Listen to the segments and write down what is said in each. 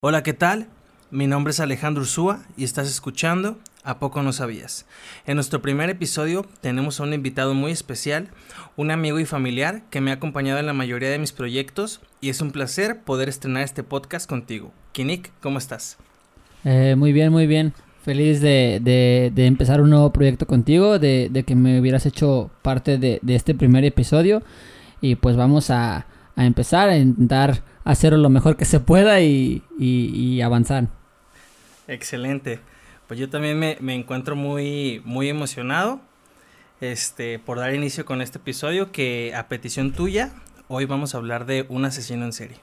Hola, ¿qué tal? Mi nombre es Alejandro Ursúa y estás escuchando ¿A poco no sabías? En nuestro primer episodio tenemos a un invitado muy especial, un amigo y familiar que me ha acompañado en la mayoría de mis proyectos y es un placer poder estrenar este podcast contigo. Kinik, ¿cómo estás? Eh, muy bien, muy bien. Feliz de, empezar un nuevo proyecto contigo, de, de que me hubieras hecho parte de, este primer episodio y pues vamos a, a empezar a intentar hacerlo lo mejor que se pueda y, y, avanzar. Excelente. Pues yo también me, me, encuentro muy, muy emocionado este, por dar inicio con este episodio que a petición tuya, hoy vamos a hablar de un asesino en serie.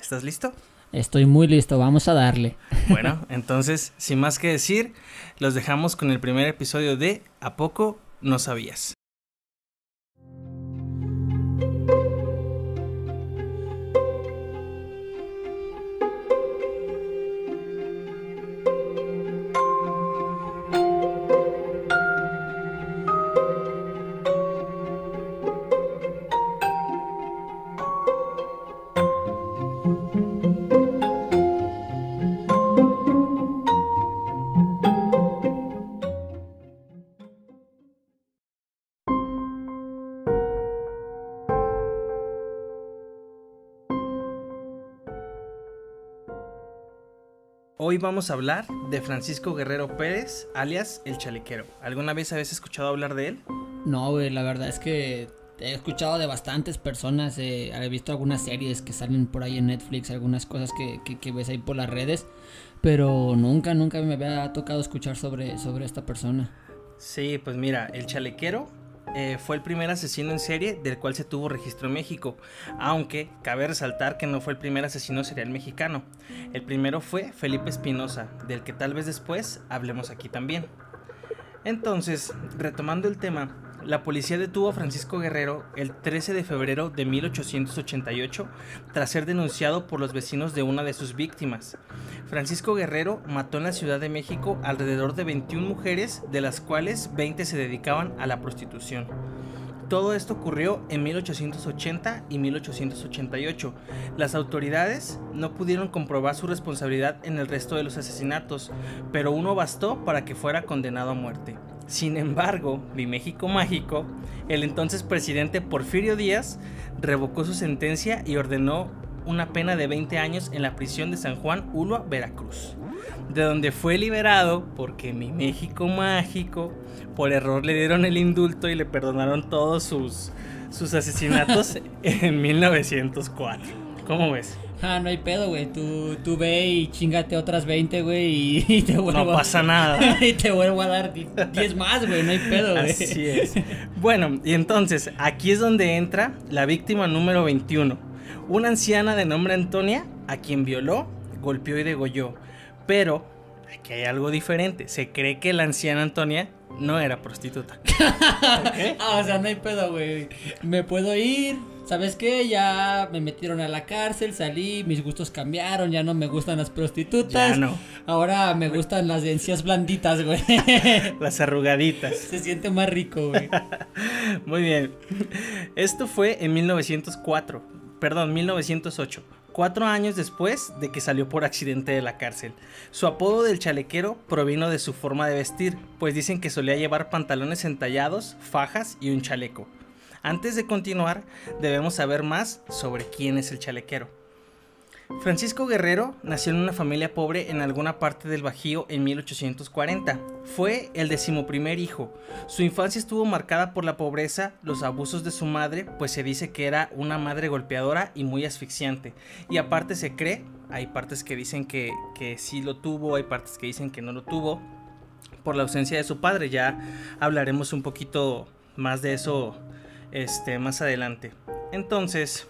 ¿Estás listo? Estoy muy listo, vamos a darle. Bueno, entonces, sin más que decir, los dejamos con el primer episodio de ¿A poco no sabías? Hoy vamos a hablar de Francisco Guerrero Pérez, alias El Chalequero. ¿Alguna vez habías escuchado hablar de él? No, güey, la verdad es que he escuchado de bastantes personas, eh, he visto algunas series que salen por ahí en Netflix, algunas cosas que, que, ves ahí por las redes, pero nunca, nunca me había tocado escuchar sobre, sobre esta persona. Sí, pues mira, El Chalequero eh, fue el primer asesino en serie del cual se tuvo registro en México, aunque cabe resaltar que no fue el primer asesino serial mexicano. El primero fue Felipe Espinosa, del que tal vez después hablemos aquí también. Entonces, retomando el tema, la policía detuvo a Francisco Guerrero el 13 de febrero de 1888 tras ser denunciado por los vecinos de una de sus víctimas. Francisco Guerrero mató en la Ciudad de México alrededor de 21 mujeres, de las cuales 20 se dedicaban a la prostitución. Todo esto ocurrió en 1880 y 1888. Las autoridades no pudieron comprobar su responsabilidad en el resto de los asesinatos, pero uno bastó para que fuera condenado a muerte. Sin embargo, mi México mágico, el entonces presidente Porfirio Díaz revocó su sentencia y ordenó una pena de 20 años en la prisión de San Juan Ulua, Veracruz, de donde fue liberado porque mi México mágico por error le dieron el indulto y le perdonaron todos sus, sus asesinatos en 1904. ¿Cómo ves? Ah, no hay pedo, güey. Tú, tú ve y chingate otras 20, güey, y, te vuelvo No pasa nada. y te vuelvo a dar 10 más, güey. No hay pedo, güey. Así es. Bueno, y entonces, aquí es donde entra la víctima número 21. Una anciana de nombre Antonia, a quien violó, golpeó y degolló. Pero, aquí hay algo diferente. Se cree que la anciana Antonia no era prostituta. ah, o sea, no hay pedo, güey. Me puedo ir ¿sabes qué? Ya me metieron a la cárcel, salí, mis gustos cambiaron, ya no me gustan las prostitutas. Ya no. Ahora me gustan las encías blanditas, güey. Las arrugaditas. Se siente más rico, güey. Muy bien. Esto fue en 1904, perdón, 1908 cuatro años después de que salió por accidente de la cárcel. Su apodo del chalequero provino de su forma de vestir, pues dicen que solía llevar pantalones entallados, fajas y un chaleco. Antes de continuar, debemos saber más sobre quién es el chalequero. Francisco Guerrero nació en una familia pobre en alguna parte del Bajío en 1840. Fue el decimoprimer hijo. Su infancia estuvo marcada por la pobreza, los abusos de su madre, pues se dice que era una madre golpeadora y muy asfixiante. Y aparte se cree, hay partes que dicen que, que sí lo tuvo, hay partes que dicen que no lo tuvo, por la ausencia de su padre. Ya hablaremos un poquito más de eso este, más adelante. Entonces,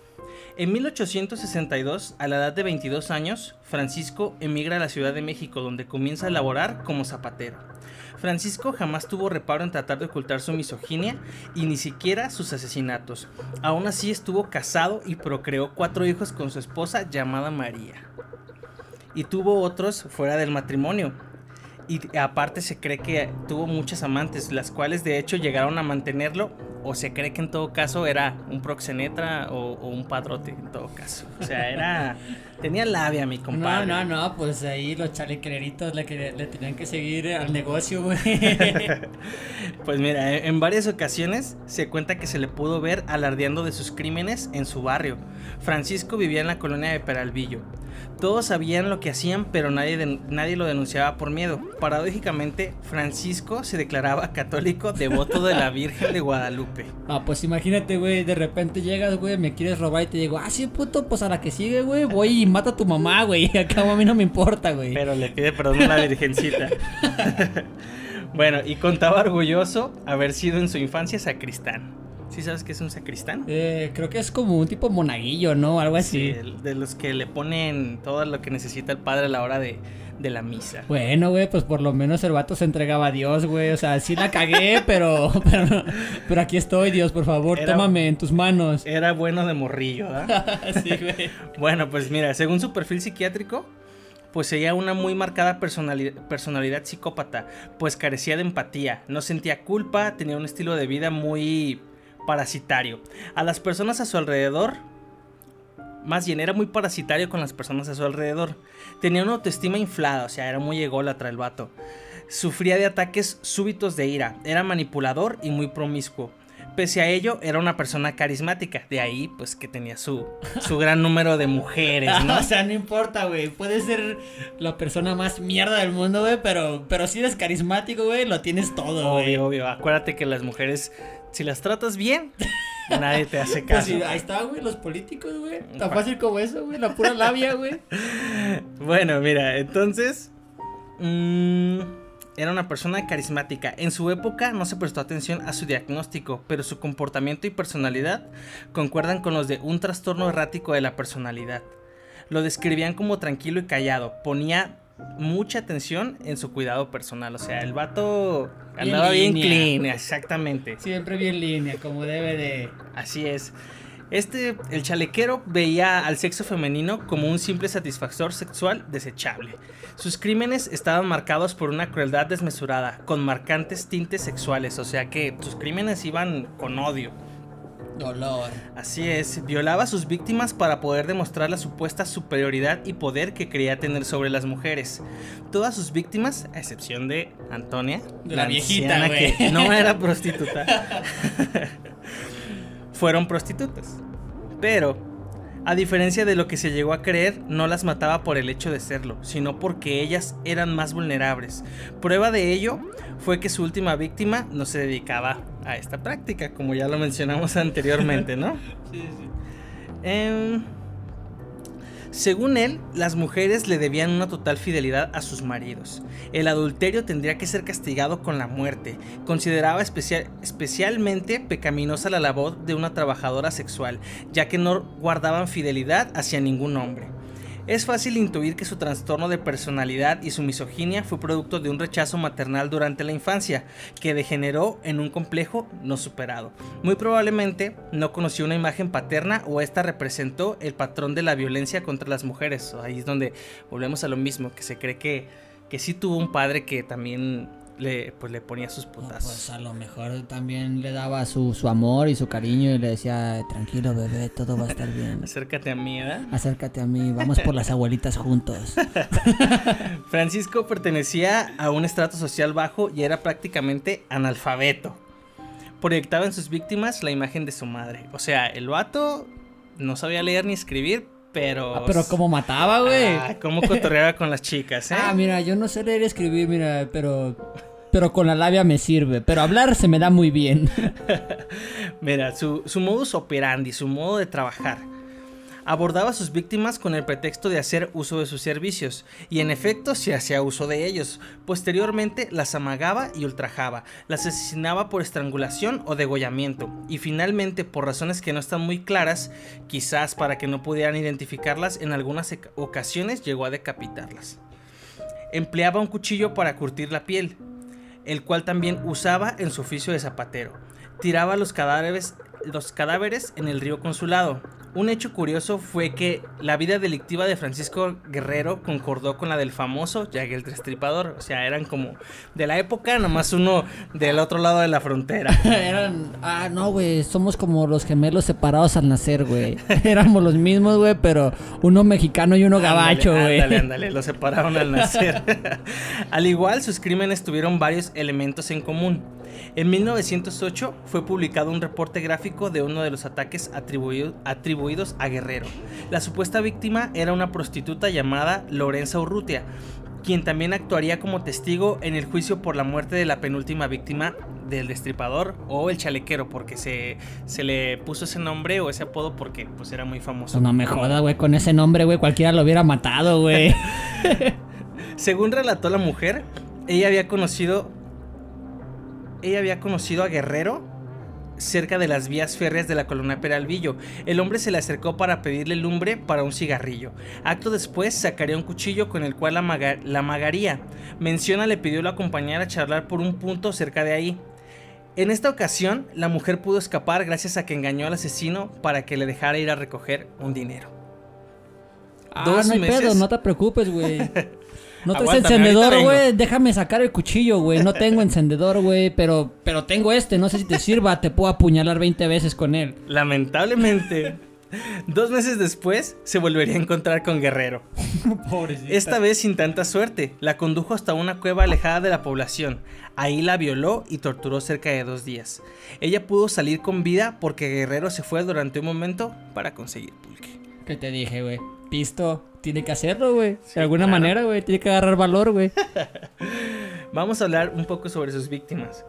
en 1862, a la edad de 22 años, Francisco emigra a la Ciudad de México, donde comienza a laborar como zapatero. Francisco jamás tuvo reparo en tratar de ocultar su misoginia y ni siquiera sus asesinatos. Aún así estuvo casado y procreó cuatro hijos con su esposa llamada María. Y tuvo otros fuera del matrimonio. Y aparte se cree que tuvo muchas amantes, las cuales de hecho llegaron a mantenerlo o se cree que en todo caso era un proxeneta o, un padrote en todo caso. O sea, era... tenía labia mi compadre. No, no, no, pues ahí los chalequeritos le, le tenían que seguir al negocio, güey. pues mira, en varias ocasiones se cuenta que se le pudo ver alardeando de sus crímenes en su barrio. Francisco vivía en la colonia de Peralvillo. Todos sabían lo que hacían, pero nadie, nadie lo denunciaba por miedo. Paradójicamente, Francisco se declaraba católico devoto de la Virgen de Guadalupe. Ah, pues imagínate, güey, de repente llegas, güey, me quieres robar y te digo, ah, sí, puto, pues a la que sigue, güey, voy y mata a tu mamá, güey. Acá a mí no me importa, güey. Pero le pide perdón a la Virgencita. bueno, y contaba orgulloso haber sido en su infancia sacristán. ¿Sí sabes qué es un sacristán? Eh, creo que es como un tipo monaguillo, ¿no? Algo así. Sí, de los que le ponen todo lo que necesita el padre a la hora de, la misa. Bueno, güey, pues por lo menos el vato se entregaba a Dios, güey. O sea, sí la cagué, pero, pero, aquí estoy, Dios, por favor, tómame en tus manos. Era bueno de morrillo, ¿verdad? sí, güey. bueno, pues mira, según su perfil psiquiátrico, poseía una muy marcada personalidad, personalidad, psicópata, pues carecía de empatía, no sentía culpa, tenía un estilo de vida muy parasitario. A las personas a su alrededor, más bien era muy parasitario con las personas a su alrededor. Tenía una autoestima inflada, o sea, era muy ególatra el vato. Sufría de ataques súbitos de ira, era manipulador y muy promiscuo. Pese a ello, era una persona carismática. De ahí, pues, que tenía su, su gran número de mujeres, ¿no? o sea, no importa, güey. Puede ser la persona más mierda del mundo, güey. Pero, pero si eres carismático, güey, lo tienes todo, güey. Obvio, obvio. Acuérdate que las mujeres si las tratas bien, nadie te hace pues caso. ahí está, güey, los políticos, güey. Tan fácil como eso, güey, la pura labia, güey. bueno, mira, entonces... Mmm, era una persona carismática. En su época no se prestó atención a su diagnóstico, pero su comportamiento y personalidad concuerdan con los de un trastorno errático de la personalidad. Lo describían como tranquilo y callado, ponía mucha atención en su cuidado personal. O sea, el vato andaba bien clean, exactamente. Siempre bien línea, como debe de. Así es. Este, el chalequero veía al sexo femenino como un simple satisfactor sexual desechable. Sus crímenes estaban marcados por una crueldad desmesurada, con marcantes tintes sexuales, o sea que sus crímenes iban con odio. Dolor. Así es, violaba a sus víctimas para poder demostrar la supuesta superioridad y poder que creía tener sobre las mujeres. Todas sus víctimas, a excepción de Antonia, la, viejita que no era prostituta, fueron prostitutas. Pero a diferencia de lo que se llegó a creer, no las mataba por el hecho de serlo, sino porque ellas eran más vulnerables. Prueba de ello fue que su última víctima no se dedicaba a esta práctica, como ya lo mencionamos anteriormente, ¿no? sí, sí. Em, según él, las mujeres le debían una total fidelidad a sus maridos. El adulterio tendría que ser castigado con la muerte. Consideraba especialmente pecaminosa la labor de una trabajadora sexual, ya que no guardaban fidelidad hacia ningún hombre. Es fácil intuir que su trastorno de personalidad y su misoginia fue producto de un rechazo maternal durante la infancia, que degeneró en un complejo no superado. Muy probablemente no conoció una imagen paterna o esta representó el patrón de la violencia contra las mujeres. Ahí es donde volvemos a lo mismo, que se cree que, que sí tuvo un padre que también le, pues le ponía sus putazos. pues a lo mejor también le daba su, su, amor y su cariño y le decía, tranquilo bebé, todo va a estar bien. Acércate a mí, ¿eh? Acércate a mí, vamos por las abuelitas juntos. Francisco pertenecía a un estrato social bajo y era prácticamente analfabeto. Proyectaba en sus víctimas la imagen de su madre. O sea, el vato no sabía leer ni escribir, pero. Ah, pero como mataba, güey. Ah, cómo cotorreaba con las chicas, ¿eh? Ah, mira, yo no sé leer y escribir, mira, pero. Pero con la labia me sirve. Pero hablar se me da muy bien. mira, su, su modus operandi, su modo de trabajar abordaba a sus víctimas con el pretexto de hacer uso de sus servicios, y en efecto se hacía uso de ellos. Posteriormente las amagaba y ultrajaba, las asesinaba por estrangulación o degollamiento, y finalmente, por razones que no están muy claras, quizás para que no pudieran identificarlas, en algunas ocasiones llegó a decapitarlas. Empleaba un cuchillo para curtir la piel, el cual también usaba en su oficio de zapatero. Tiraba los cadáveres, los cadáveres en el río Consulado, Un hecho curioso fue que la vida delictiva de Francisco Guerrero concordó con la del famoso Jack el Destripador. O sea, eran como de la época, nomás uno del otro lado de la frontera. eran, ah, no, güey, somos como los gemelos separados al nacer, güey. Éramos los mismos, güey, pero uno mexicano y uno gabacho, güey. Ándale, ándale, los separaron al nacer. al igual, sus crímenes tuvieron varios elementos en común. En 1908 fue publicado un reporte gráfico de uno de los ataques atribuidos a Guerrero. La supuesta víctima era una prostituta llamada Lorenza Urrutia, quien también actuaría como testigo en el juicio por la muerte de la penúltima víctima del destripador o el chalequero, porque se, se le puso ese nombre o ese apodo porque pues era muy famoso. No me jodas, güey, con ese nombre, güey, cualquiera lo hubiera matado, güey. Según relató la mujer, ella había conocido ella había conocido a Guerrero cerca de las vías férreas de la colonia Peralvillo. El hombre se le acercó para pedirle lumbre para un cigarrillo. Acto después sacaría un cuchillo con el cual la, la magaría. Menciona le pidió la acompañar a charlar por un punto cerca de ahí. En esta ocasión, la mujer pudo escapar gracias a que engañó al asesino para que le dejara ir a recoger un dinero. Ah, no hay pedo, no te preocupes, güey. No traes encendedor, güey. Déjame sacar el cuchillo, güey. No tengo encendedor, güey. Pero, pero tengo este. No sé si te sirva. Te puedo apuñalar 20 veces con él. Lamentablemente. Dos meses después se volvería a encontrar con Guerrero. Pobrecita. Esta vez sin tanta suerte. La condujo hasta una cueva alejada de la población. Ahí la violó y torturó cerca de dos días. Ella pudo salir con vida porque Guerrero se fue durante un momento para conseguir pulque. ¿Qué te dije, güey? Pisto, tiene que hacerlo, güey. de alguna manera, güey. Tiene que agarrar valor, güey. Vamos a hablar un poco sobre sus víctimas.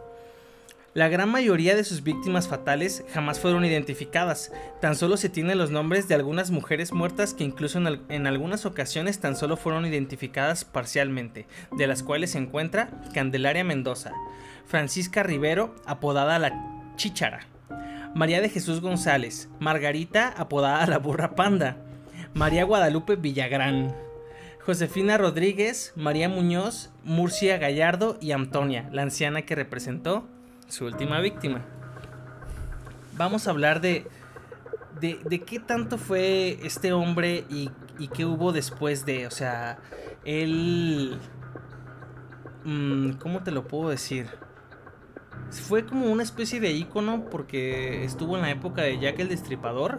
La gran mayoría de sus víctimas fatales jamás fueron identificadas, tan solo se tienen los nombres de algunas mujeres muertas que incluso en, en, algunas ocasiones tan solo fueron identificadas parcialmente, de las cuales se encuentra Candelaria Mendoza, Francisca Rivero, apodada la Chichara, María de Jesús González, Margarita, apodada la Burra Panda, María Guadalupe Villagrán, Josefina Rodríguez, María Muñoz, Murcia Gallardo y Antonia, la anciana que representó su última víctima. Vamos a hablar de, de, qué tanto fue este hombre y, y, qué hubo después de, o sea, él... Mm, ¿Cómo te lo puedo decir? Fue como una especie de ícono porque estuvo en la época de Jack el Destripador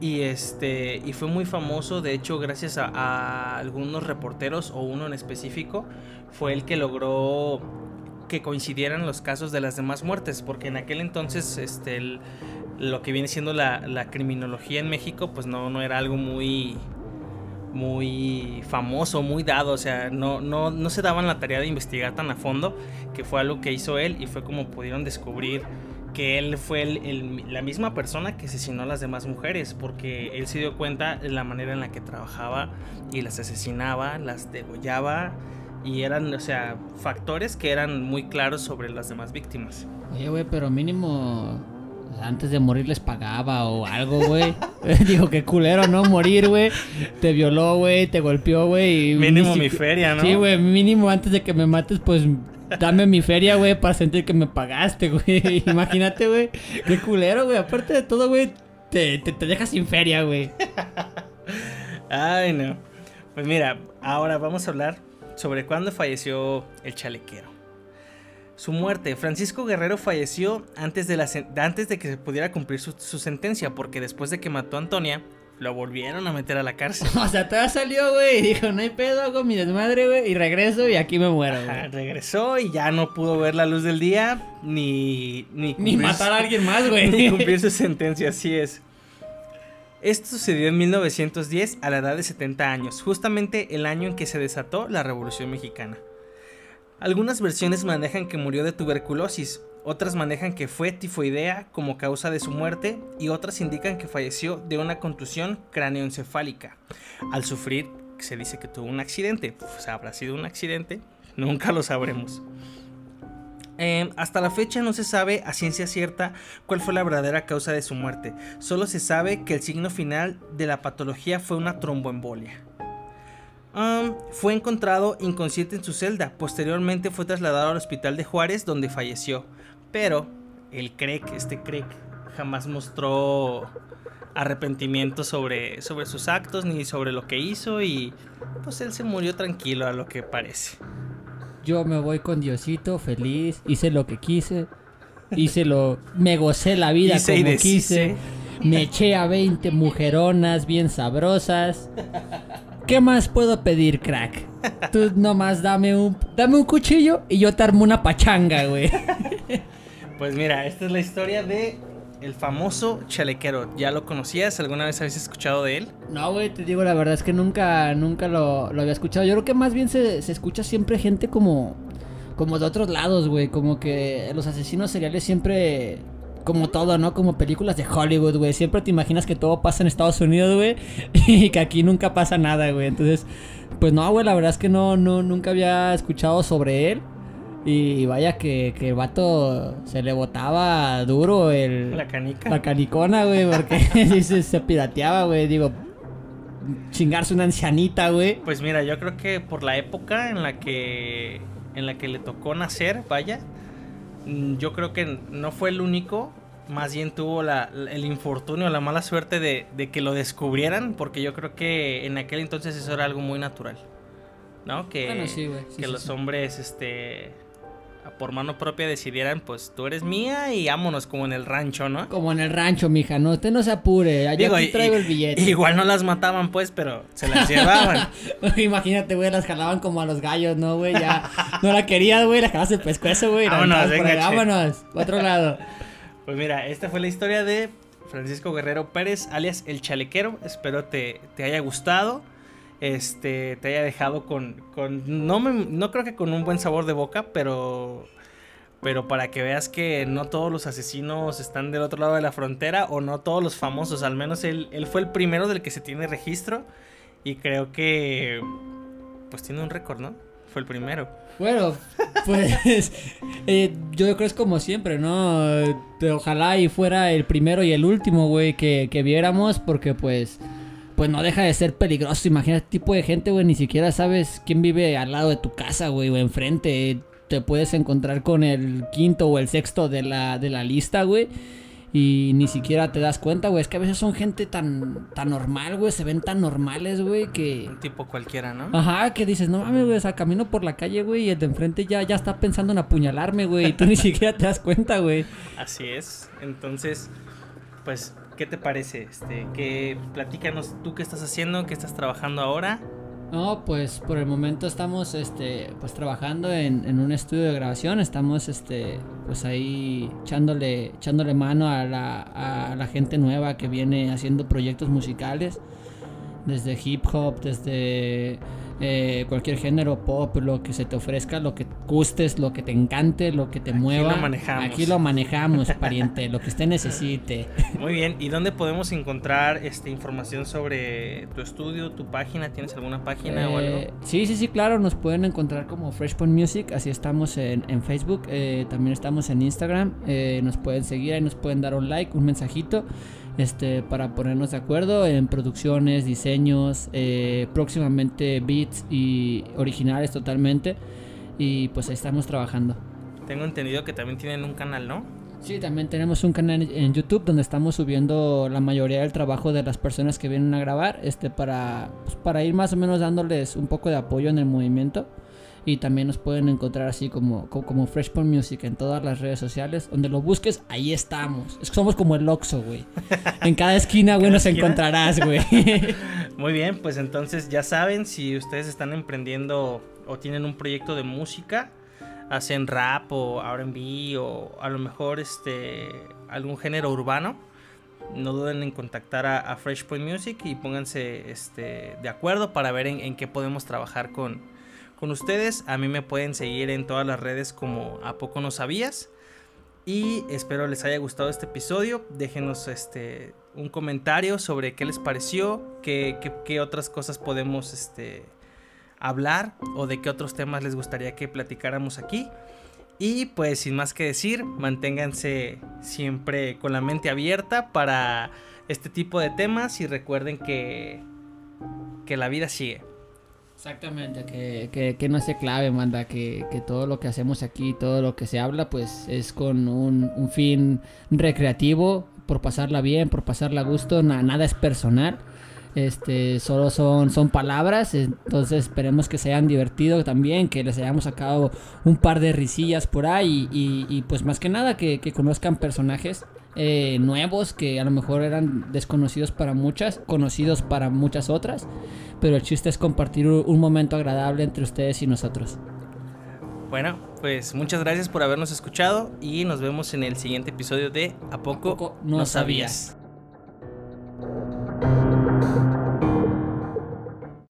y este y fue muy famoso, de hecho, gracias a, algunos reporteros o uno en específico, fue el que logró que coincidieran los casos de las demás muertes, porque en aquel entonces este lo que viene siendo la, la, criminología en México, pues no, no era algo muy muy famoso, muy dado, o sea, no, no, no se daban la tarea de investigar tan a fondo, que fue algo que hizo él y fue como pudieron descubrir que él fue la misma persona que asesinó a las demás mujeres, porque él se dio cuenta de la manera en la que trabajaba y las asesinaba, las degollaba, y eran, o sea, factores que eran muy claros sobre las demás víctimas. Oye, güey, pero mínimo antes de morir les pagaba o algo, güey. Digo, qué culero, ¿no? Morir, güey. Te violó, güey, te golpeó, güey. Mínimo mi feria, ¿no? Sí, güey, mínimo antes de que me mates, pues dame mi feria, güey, para sentir que me pagaste, güey. Imagínate, güey. Qué culero, güey. Aparte de todo, güey, te, te, te dejas sin feria, güey. Ay, no. Pues mira, ahora vamos a hablar sobre cuándo falleció el chalequero. Su muerte. Francisco Guerrero falleció antes de, la, antes de que se pudiera cumplir su, su sentencia, porque después de que mató a Antonia, lo volvieron a meter a la cárcel. o sea, todavía salió, güey, y dijo, no hay pedo, hago mi desmadre, güey, y regreso y aquí me muero, güey. regresó y ya no pudo ver la luz del día, ni... Ni, ni matar a alguien más, güey. Ni cumplir su sentencia, así es. Esto sucedió en 1910 a la edad de 70 años, justamente el año en que se desató la Revolución Mexicana. Algunas versiones manejan que murió de tuberculosis, otras manejan que fue tifoidea como causa de su muerte y otras indican que falleció de una contusión cráneoencefálica. Al sufrir, se dice que tuvo un accidente. Pues habrá sido un accidente, nunca lo sabremos. Em, hasta la fecha no se sabe a ciencia cierta cuál fue la verdadera causa de su muerte. Solo se sabe que el signo final de la patología fue una tromboembolia fue encontrado inconsciente en su celda. Posteriormente fue trasladado al hospital de Juárez, donde falleció. Pero el Craig, este Craig, jamás mostró arrepentimiento sobre, sobre sus actos ni sobre lo que hizo y pues él se murió tranquilo a lo que parece. Yo me voy con Diosito, feliz, hice lo que quise, hice lo... me gocé la vida Hice como quise, me eché a 20 mujeronas bien sabrosas. ¿Qué más puedo pedir, crack? Tú nomás dame un, dame un cuchillo y yo te armo una pachanga, güey. Pues mira, esta es la historia de el famoso chalequero. ¿Ya lo conocías? ¿Alguna vez habías escuchado de él? No, güey, te digo la verdad es que nunca, nunca lo, había escuchado. Yo creo que más bien se, se escucha siempre gente como, como de otros lados, güey. Como que los asesinos seriales siempre, como todo, ¿no? Como películas de Hollywood, güey. Siempre te imaginas que todo pasa en Estados Unidos, güey. Y que aquí nunca pasa nada, güey. Entonces, pues no, güey, la verdad es que no, no, nunca había escuchado sobre él. Y vaya que, que el vato se le botaba duro el... La canica. La canicona, güey, porque se, se pirateaba, güey. Digo, chingarse una ancianita, güey. Pues mira, yo creo que por la época en la que en la que le tocó nacer, vaya, mm, yo creo que no fue el único, más bien tuvo la, el infortunio, la mala suerte de, de que lo descubrieran, porque yo creo que en aquel entonces eso era algo muy natural, ¿no? Que, Bueno, sí, güey, sí, que sí, los hombres, este, por mano propia decidieran, pues tú eres mía y vámonos como en el rancho, ¿no? Como en el rancho, mija, no, usted no se apure. Allá Digo, aquí y- traigo el billete. Igual no las mataban, pues, pero se las llevaban. Imagínate, güey, las jalaban como a los gallos, ¿no, güey? Ya no la querías, güey, la jalabas el pescuezo, güey. Vámonos, venga. Vámonos, otro lado. Pues mira, esta fue la historia de Francisco Guerrero Pérez, alias El Chalequero. Espero te, te haya gustado. Este, te haya dejado con. con no, me- no creo que con un buen sabor de boca, pero. Pero para que veas que no todos los asesinos están del otro lado de la frontera, o no todos los famosos. Al menos él, él fue el primero del que se tiene registro. Y creo que. Pues tiene un récord, ¿no? Fue el primero. Bueno, pues eh, yo creo que es como siempre, ¿no? Ojalá y fuera el primero y el último, güey, que, que viéramos, porque pues, pues no deja de ser peligroso. Imagínate, tipo de gente, güey, ni siquiera sabes quién vive al lado de tu casa, güey, o enfrente. Te puedes encontrar con el quinto o el sexto de la, de la lista, güey. Y ni siquiera te das cuenta, güey. Es que a veces son gente tan, tan normal, güey. Se ven tan normales, güey, que... Un tipo cualquiera, ¿no? Ajá, que dices, no mames, güey, o sea, camino por la calle, güey, y el de enfrente ya, ya está pensando en apuñalarme, güey, y tú ni siquiera te das cuenta, güey. Así es. Entonces, pues, ¿qué te parece? Este, que platícanos tú qué estás haciendo, qué estás trabajando ahora. No, pues por el momento estamos, este, pues trabajando en, un estudio de grabación, estamos, este, pues ahí echándole, echándole mano a la, a la gente nueva que viene haciendo proyectos musicales, desde hip hop, desde eh, cualquier género pop, lo que se te ofrezca, lo que gustes, lo que te encante, lo que te Aquí mueva. lo manejamos. Aquí lo manejamos, pariente, lo que usted necesite. Muy bien. ¿Y dónde podemos encontrar este, información sobre tu estudio, tu página? ¿Tienes alguna página o Eh, algo? sí, sí, sí, claro, nos pueden encontrar como Fresh Point Music, así estamos en, en Facebook, eh, también estamos en Instagram, eh, nos pueden seguir, ahí nos pueden dar un like, un mensajito, este, para ponernos de acuerdo en producciones, diseños, eh, próximamente beats y originales totalmente, y pues ahí estamos trabajando. Tengo entendido que también tienen un canal, ¿no? Sí, también tenemos un canal en YouTube donde estamos subiendo la mayoría del trabajo de las personas que vienen a grabar, este para pues, para ir más o menos dándoles un poco de apoyo en el movimiento. Y también nos pueden encontrar así como, co- como, Music en todas las redes sociales. Donde lo busques, ahí estamos. Es que somos como el Oxxo, güey. En cada esquina, güey, nos esquina. encontrarás, güey. Muy bien, pues entonces ya saben, si ustedes están emprendiendo o tienen un proyecto de música, hacen rap o R&B o a lo mejor este algún género urbano, no duden en contactar a, a Fresh Point Music y pónganse este, de acuerdo para ver en, en qué podemos trabajar con, con ustedes. A mí me pueden seguir en todas las redes como A Poco No Sabías. Y espero les haya gustado este episodio. Déjenos este, un comentario sobre qué les pareció, qué, otras cosas podemos este, hablar o de qué otros temas les gustaría que platicáramos aquí. Y pues sin más que decir, manténganse siempre con la mente abierta para este tipo de temas y recuerden que, que la vida sigue. Exactamente, que, que, que no se clave, manda, que, que todo lo que hacemos aquí, todo lo que se habla, pues es con un, un fin recreativo por pasarla bien, por pasarla a gusto, nada es personal. Este, solo son, son palabras, entonces esperemos que se hayan divertido también, que les hayamos sacado un par de risillas por ahí y, pues más que nada que, que conozcan personajes eh, nuevos que a lo mejor eran desconocidos para muchas, conocidos para muchas otras, pero el chiste es compartir un momento agradable entre ustedes y nosotros. Bueno, pues muchas gracias por habernos escuchado y nos vemos en el siguiente episodio de ¿A poco, no, sabías? sabías?